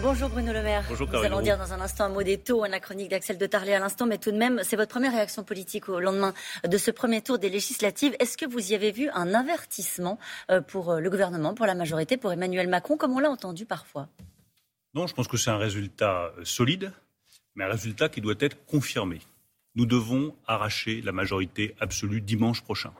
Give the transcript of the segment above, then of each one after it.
Bonjour Bruno Le Maire. Bonjour Nous allons dire dans un instant un mot des taux, la chronique d'Axel de Tarlet à l'instant, mais tout de même, c'est votre première réaction politique au lendemain de ce premier tour des législatives. Est-ce que vous y avez vu un avertissement euh, pour euh, le gouvernement, pour la majorité, pour Emmanuel Macron, comme on l'a entendu parfois? Non, je pense que c'est un résultat euh, solide, mais un résultat qui doit être confirmé. Nous devons arracher la majorité absolue dimanche prochain.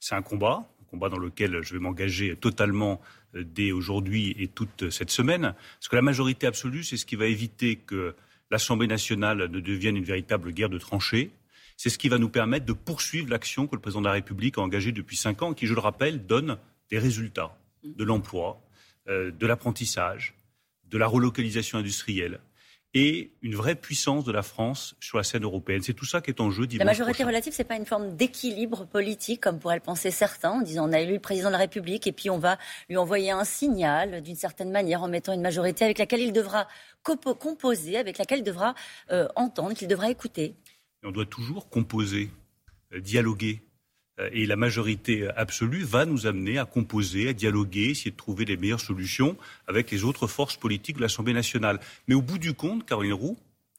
C'est un combat, combat dans lequel je vais m'engager totalement euh, dès aujourd'hui et toute cette semaine. Parce que la majorité absolue, c'est ce qui va éviter que l'Assemblée nationale ne devienne une véritable guerre de tranchées. C'est ce qui va nous permettre de poursuivre l'action que le président de la République a engagée depuis cinq ans, qui, je le rappelle, donne des résultats de l'emploi, euh, de l'apprentissage, de la relocalisation industrielle, et une vraie puissance de la France sur la scène européenne. C'est tout ça qui est en jeu La majorité prochain. relative, c'est pas une forme d'équilibre politique, comme pourraient le penser certains, en disant on a élu le président de la République et puis on va lui envoyer un signal d'une certaine manière en mettant une majorité avec laquelle il devra compo- composer, avec laquelle il devra euh, entendre, qu'il devra écouter. Et on doit toujours composer, euh, dialoguer. Euh, Et la majorité absolue va nous amener à composer, à dialoguer, essayer de trouver les meilleures solutions avec les autres forces politiques de l'Assemblée nationale. Mais au bout du compte, Caroline Roux,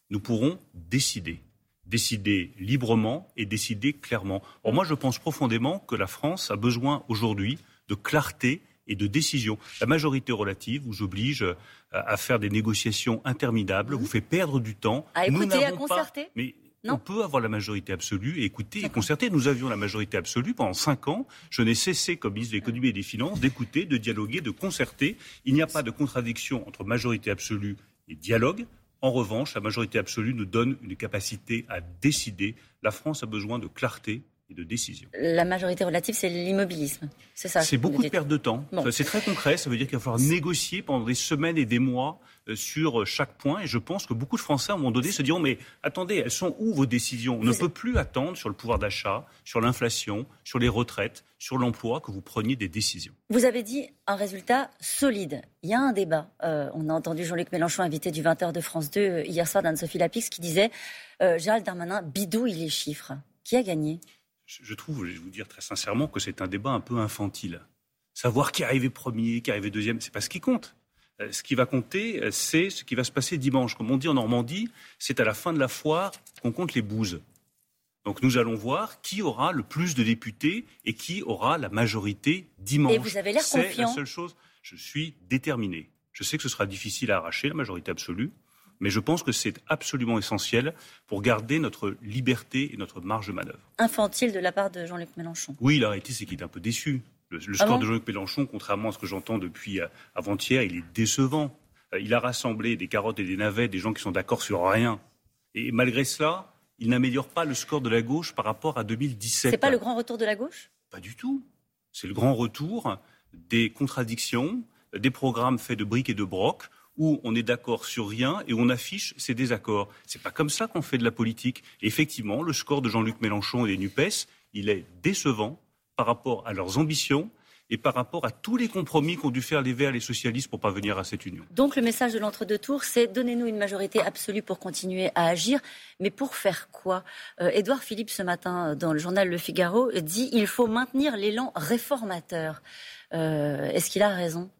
nous pourrons décider. Décider librement et décider clairement. Or, moi, je pense profondément que la France a besoin aujourd'hui de clarté et de décision. La majorité relative vous oblige euh, à faire des négociations interminables, vous fait perdre du temps. À Nous écouter, à pas- concerter Mais Non. on peut avoir la majorité absolue et écouter et concerter. Nous avions la majorité absolue pendant cinq ans. Je n'ai cessé, comme ministre de l'économie et des finances, d'écouter, de dialoguer, de concerter. Il n'y a pas de contradiction entre majorité absolue et dialogue. En revanche, la majorité absolue nous donne une capacité à décider. La France a besoin de clarté et de décision. La majorité relative, c'est l'immobilisme. C'est ça. C'est beaucoup de perte de temps. Bon. C'est très concret. Ça veut dire qu'il va falloir négocier pendant des semaines et des mois euh, sur chaque point. Et je pense que beaucoup de Français, à un moment donné, se diront Mais attendez, elles sont où vos décisions? On ne peut plus attendre sur le pouvoir d'achat, sur l'inflation, sur les retraites, sur l'emploi, que vous preniez des décisions. Vous avez dit un résultat solide. Il y a un débat. Euh, on a entendu Jean-Luc Mélenchon, invité du 20h de France 2 euh, hier soir d'Anne-Sophie Lapix, qui disait euh, Gérald Darmanin bidouille les chiffres. Qui a gagné? Je, trouve, je vais vous dire très sincèrement, que c'est un débat un peu infantile. Savoir qui est arrivé premier, qui est arrivé deuxième, c'est pas ce qui compte. Euh, Ce qui va compter, euh, c'est ce qui va se passer dimanche. Comme on dit en Normandie, c'est à la fin de la foire qu'on compte les bouses. Donc nous allons voir qui aura le plus de députés et qui aura la majorité dimanche. Et vous avez l'air C'est la confiant. seule chose. Je suis déterminé. Je sais que ce sera difficile à arracher, la majorité absolue, mais je pense que c'est absolument essentiel pour garder notre liberté et notre marge de manœuvre. Infantile de la part de Jean-Luc Mélenchon. Oui, la réalité, c'est qu'il est un peu déçu. Le, le Ah score bon de Jean-Luc Mélenchon, contrairement à ce que j'entends depuis euh, avant-hier, il est décevant. Euh, il a rassemblé des carottes et des navets, des gens qui sont d'accord sur rien. Et malgré cela, il n'améliore pas le score de la gauche par rapport à 2017. C'est pas le grand retour de la gauche? Pas du tout. C'est le grand retour des contradictions, des programmes faits de briques et de brocs, où on est d'accord sur rien et on affiche ses désaccords. C'est pas comme ça qu'on fait de la politique. Effectivement, le score de Jean-Luc Mélenchon et des NUPES, il est décevant par rapport à leurs ambitions et par rapport à tous les compromis qu'ont dû faire les Verts et les socialistes pour parvenir à cette union. Donc le message de l'entre-deux tours, c'est donnez-nous une majorité absolue pour continuer à agir. Mais pour faire quoi? Euh, Édouard Philippe, ce matin, dans le journal Le Figaro, dit il faut maintenir l'élan réformateur. Euh, Est-ce qu'il a raison?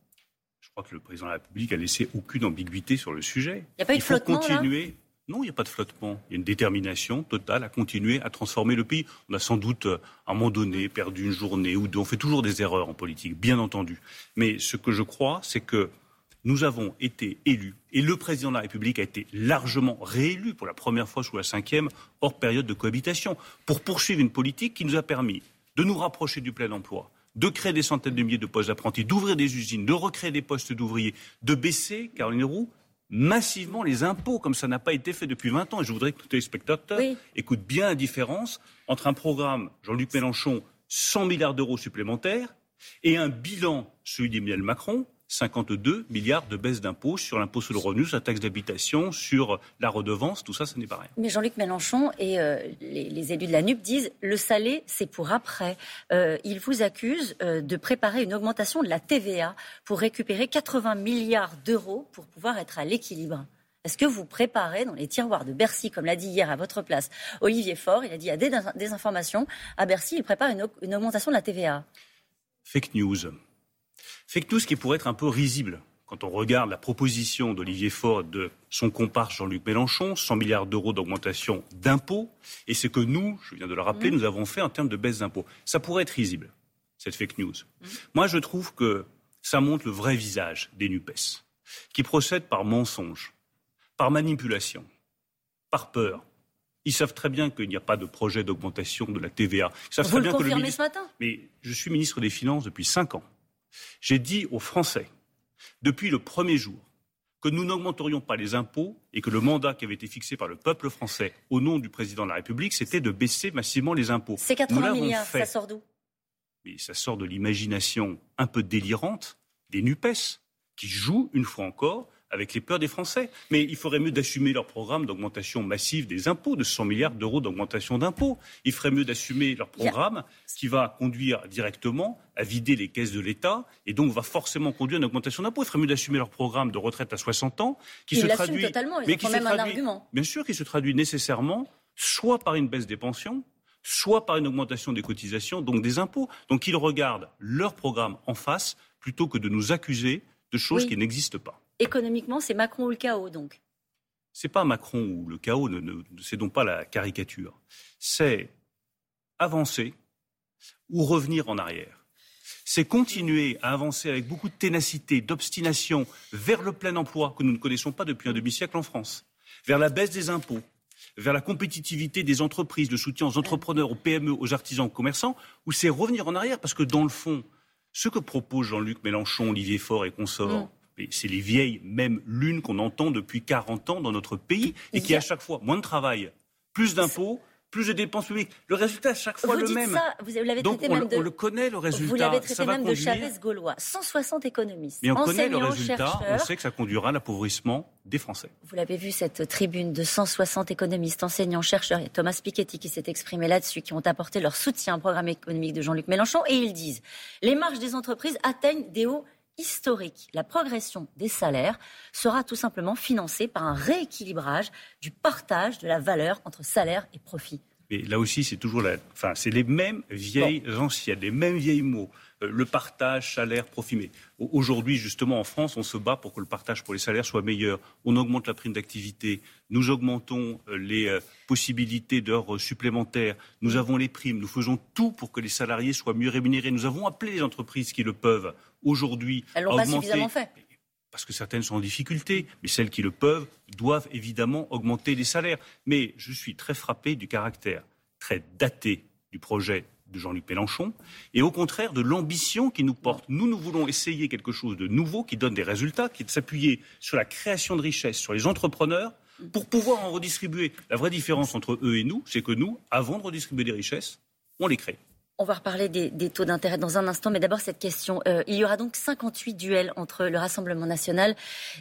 Crois que le président de la République a laissé aucune ambiguïté sur le sujet. Il y a pas eu de faut flottement, là continuer. non, il n'y a pas de flottement. Il y a une détermination totale à continuer à transformer le pays. On a sans doute, euh, à un moment donné, perdu une journée ou deux. On fait toujours des erreurs en politique, bien entendu. Mais ce que je crois, c'est que nous avons été élus, et le président de la République a été largement réélu pour la première fois sous la cinquième, hors période de cohabitation, pour poursuivre une politique qui nous a permis de nous rapprocher du plein emploi, de créer des centaines de milliers de postes d'apprentis, d'ouvrir des usines, de recréer des postes d'ouvriers, de baisser, Caroline Roux, massivement les impôts, comme ça n'a pas été fait depuis 20 ans. Et je voudrais que tous les spectateurs Oui. écoutent bien la différence entre un programme Jean-Luc Mélenchon, 100 milliards d'euros supplémentaires, et un bilan, celui d'Emmanuel Macron, 52 milliards de baisse d'impôts sur l'impôt sur le revenu, sur la taxe d'habitation, sur la redevance, tout ça, ce n'est pas rien. Mais Jean-Luc Mélenchon et euh, les, les élus de la NUP disent le salé, c'est pour après. Euh, ils vous accusent euh, de préparer une augmentation de la TVA pour récupérer 80 milliards d'euros pour pouvoir être à l'équilibre. Est-ce que vous préparez dans les tiroirs de Bercy, comme l'a dit hier à votre place Olivier Faure, il a dit il y a des, des informations. À Bercy, il prépare une augmentation de la TVA. Fake news. Fake news qui pourrait être un peu risible quand on regarde la proposition d'Olivier Faure de son comparse Jean-Luc Mélenchon, 100 milliards d'euros d'augmentation d'impôts, et ce que nous, je viens de le rappeler, mmh. nous avons fait en termes de baisse d'impôts. Ça pourrait être risible, cette fake news. Mmh. Moi, je trouve que ça montre le vrai visage des NUPES, qui procèdent par mensonge, par manipulation, par peur. Ils savent très bien qu'il n'y a pas de projet d'augmentation de la TVA. Ils savent Vous très bien que le ministre... ce matin? Mais je suis ministre des Finances depuis cinq ans. J'ai dit aux Français depuis le premier jour que nous n'augmenterions pas les impôts et que le mandat qui avait été fixé par le peuple français au nom du président de la République, c'était de baisser massivement les impôts. C'est 80 milliards, ça sort d'où? Mais ça sort de l'imagination un peu délirante des NUPES, qui jouent, une fois encore, avec les peurs des Français. Mais il ferait mieux d'assumer leur programme d'augmentation massive des impôts, de 100 milliards d'euros d'augmentation d'impôts. Il ferait mieux d'assumer leur programme qui va conduire directement à vider les caisses de l'État et donc va forcément conduire à une augmentation d'impôts. Il ferait mieux d'assumer leur programme de retraite à 60 ans qui se traduit totalement, mais qui même un argument. Bien sûr, qui se traduit nécessairement soit par une baisse des pensions, soit par une augmentation des cotisations, donc des impôts. Donc ils regardent leur programme en face plutôt que de nous accuser de choses qui n'existent pas économiquement, c'est Macron ou le chaos, donc? C'est pas Macron ou le chaos, ne, ne, c'est donc pas la caricature. C'est avancer ou revenir en arrière. C'est continuer à avancer avec beaucoup de ténacité, d'obstination vers le plein emploi que nous ne connaissons pas depuis un demi-siècle en France, vers la baisse des impôts, vers la compétitivité des entreprises, le soutien aux entrepreneurs, aux PME, aux artisans, aux commerçants, ou c'est revenir en arrière parce que dans le fond, ce que propose Jean-Luc Mélenchon, Olivier Faure et consorts, mm c'est les vieilles, même lunes qu'on entend depuis 40 ans dans notre pays et qui, à chaque fois, moins de travail, plus d'impôts, plus de dépenses publiques. Le résultat, à chaque fois, le même. Ça, vous l'avez Donc, on, même de, on, le connaît, le résultat. Vous l'avez traité même de Chavez Gaulois. 160 économistes. Mais on connaît le résultat, on sait que ça conduira à l'appauvrissement des Français. Vous l'avez vu, cette tribune de 160 économistes, enseignants, chercheurs, et Thomas Piketty qui s'est exprimé là-dessus, qui ont apporté leur soutien au programme économique de Jean-Luc Mélenchon, et ils disent les marges des entreprises atteignent des hauts historique. La progression des salaires sera tout simplement financée par un rééquilibrage du partage de la valeur entre salaire et profit. Mais là aussi, c'est toujours la... enfin, c'est les mêmes vieilles anciennes, les mêmes vieilles mots. Euh, le partage, salaire, profit. Mais aujourd'hui, justement, en France, on se bat pour que le partage pour les salaires soit meilleur. On augmente la prime d'activité, nous augmentons euh, les euh, possibilités d'heures supplémentaires, nous avons les primes, nous faisons tout pour que les salariés soient mieux rémunérés. Nous avons appelé les entreprises qui le peuvent aujourd'hui à augmenter. fait. Parce que certaines sont en difficulté, mais celles qui le peuvent doivent évidemment augmenter les salaires. Mais je suis très frappé du caractère très daté du projet de Jean-Luc Mélenchon, et au contraire de l'ambition qui nous porte. Nous, nous voulons essayer quelque chose de nouveau qui donne des résultats, qui est de s'appuyer sur la création de richesses, sur les entrepreneurs, pour pouvoir en redistribuer. La vraie différence entre eux et nous, c'est que nous, avant de redistribuer des richesses, on les crée. On va reparler des, taux d'intérêt dans un instant, mais d'abord cette question. Euh, il y aura donc 58 duels entre le Rassemblement national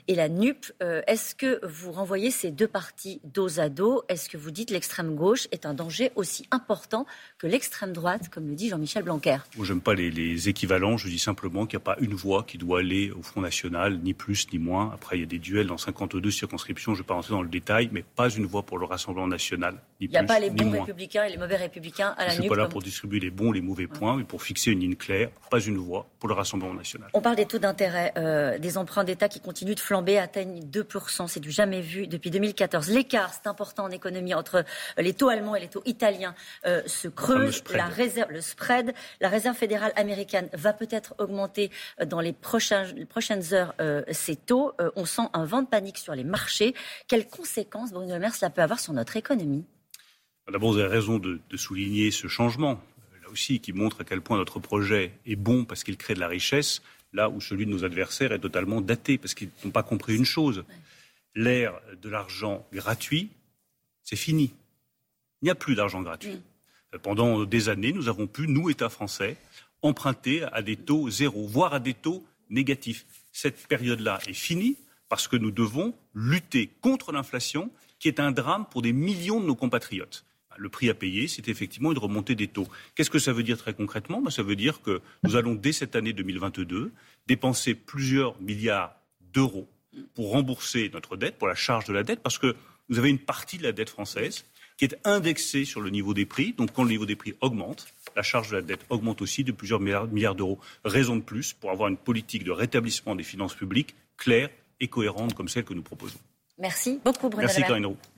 et la NUP. Euh, est-ce que vous renvoyez ces deux partis dos à dos? Est-ce que vous dites l'extrême gauche est un danger aussi important que l'extrême droite, comme le dit Jean-Michel Blanquer? Moi, j'aime pas les, les, équivalents. Je dis simplement qu'il n'y a pas une voix qui doit aller au Front National, ni plus ni moins. Après, il y a des duels dans 52 circonscriptions. Je ne vais pas rentrer dans le détail, mais pas une voix pour le Rassemblement national, ni Il n'y a pas les bons républicains et les mauvais républicains à la NUP. Je suis pas là pour distribuer les bons les mauvais points, mais pour fixer une ligne claire, pas une voie pour le Rassemblement national. On parle des taux d'intérêt euh, des emprunts d'État qui continuent de flamber, atteignent 2%. C'est du jamais vu depuis 2014. L'écart, c'est important en économie, entre euh, les taux allemands et les taux italiens euh, se creuse. La réserve, le spread, la réserve fédérale américaine va peut-être augmenter dans les, prochaines, prochaines heures ces taux. on sent un vent de panique sur les marchés. Quelles conséquences, Bruno Le Maire, cela peut avoir sur notre économie? D'abord, vous avez raison de, de souligner ce changement aussi qui montre à quel point notre projet est bon parce qu'il crée de la richesse, là où celui de nos adversaires est totalement daté parce qu'ils n'ont pas compris une chose. L'ère de l'argent gratuit, c'est fini. Il n'y a plus d'argent gratuit. Pendant des années, nous avons pu, nous, État français, emprunter à des taux zéro, voire à des taux négatifs. Cette période-là est finie parce que nous devons lutter contre l'inflation, qui est un drame pour des millions de nos compatriotes le prix à payer, c'est effectivement une remontée des taux. Qu'est-ce que ça veut dire très concrètement? Ben, Ça veut dire que nous allons, dès cette année 2022, dépenser plusieurs milliards d'euros pour rembourser notre dette, pour la charge de la dette, parce que vous avez une partie de la dette française qui est indexée sur le niveau des prix. Donc quand le niveau des prix augmente, la charge de la dette augmente aussi de plusieurs milliards d'euros. Raison de plus pour avoir une politique de rétablissement des finances publiques claire et cohérente comme celle que nous proposons. Merci beaucoup, Bruno Merci,